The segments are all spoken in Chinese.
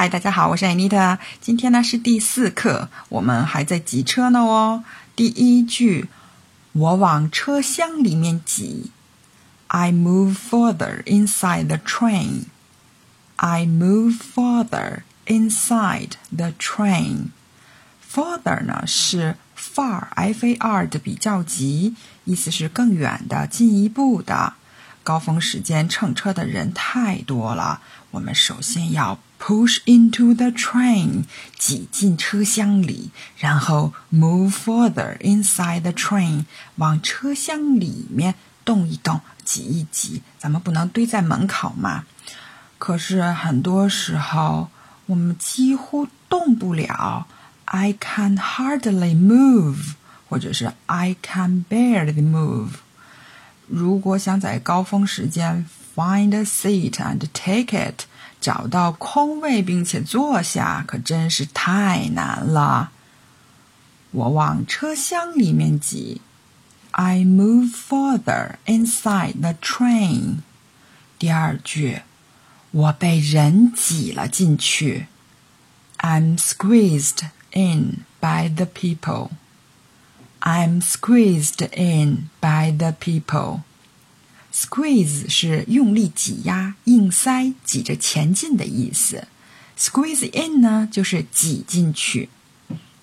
嗨，大家好，我是 Anita。今天呢是第四课，我们还在挤车呢哦。第一句，我往车厢里面挤。I move further inside the train. I move further inside the train. Further 呢是 far，f-a-r 的比较级，意思是更远的、进一步的。高峰时间乘车的人太多了，我们首先要 push into the train，挤进车厢里，然后 move further inside the train，往车厢里面动一动，挤一挤。咱们不能堆在门口嘛？可是很多时候我们几乎动不了，I can hardly move，或者是 I can barely move。如果想在高峰时间 find a seat and take it，找到空位并且坐下，可真是太难了。我往车厢里面挤，I move further inside the train。第二句，我被人挤了进去，I'm squeezed in by the people。I'm squeezed in by the people. Squeeze 是用力挤压、硬塞、挤着前进的意思。Squeeze in 呢，就是挤进去，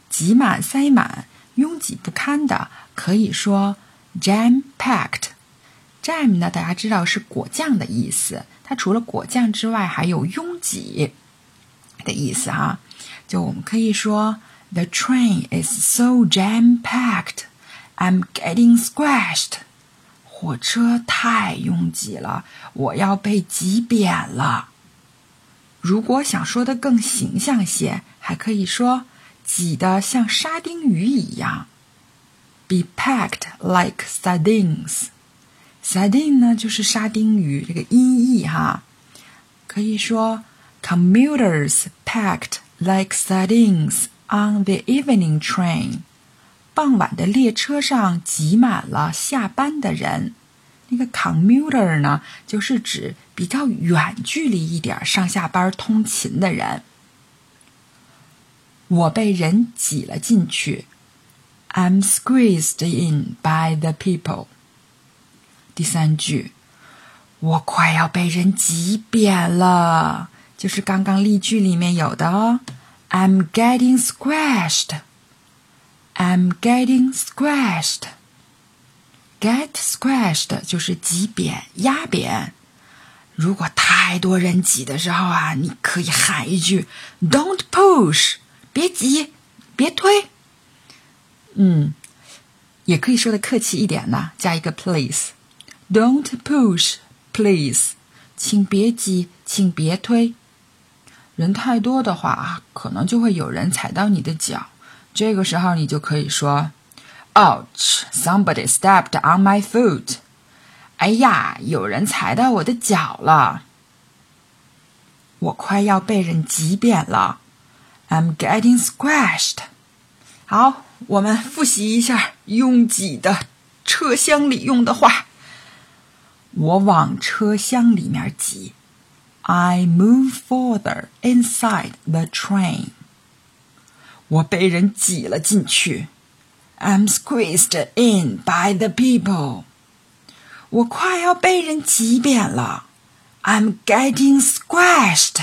挤满、塞满、拥挤不堪的，可以说 jam packed。jam 呢，大家知道是果酱的意思，它除了果酱之外，还有拥挤的意思哈。就我们可以说。The train is so jam-packed, I'm getting squashed. 火车太拥挤了，我要被挤扁了。如果想说的更形象些，还可以说挤得像沙丁鱼一样。Be packed like sardines. Sardine 呢就是沙丁鱼，这个音译哈，可以说 commuters packed like sardines. On the evening train，傍晚的列车上挤满了下班的人。那个 commuter 呢，就是指比较远距离一点上下班通勤的人。我被人挤了进去，I'm squeezed in by the people。第三句，我快要被人挤扁了，就是刚刚例句里面有的哦。I'm getting squashed. I'm getting squashed. Get squashed 就是挤扁、压扁。如果太多人挤的时候啊，你可以喊一句 "Don't push"，别挤，别推。嗯，也可以说的客气一点呢，加一个 please。Don't push, please，请别挤，请别推。人太多的话啊，可能就会有人踩到你的脚。这个时候，你就可以说：“Ouch! Somebody stepped on my foot.” 哎呀，有人踩到我的脚了！我快要被人挤扁了。I'm getting squashed. 好，我们复习一下拥挤的车厢里用的话。我往车厢里面挤。I move further inside the train. 我被人挤了进去。I'm squeezed in by the people. 我快要被人挤扁了。I'm getting squashed.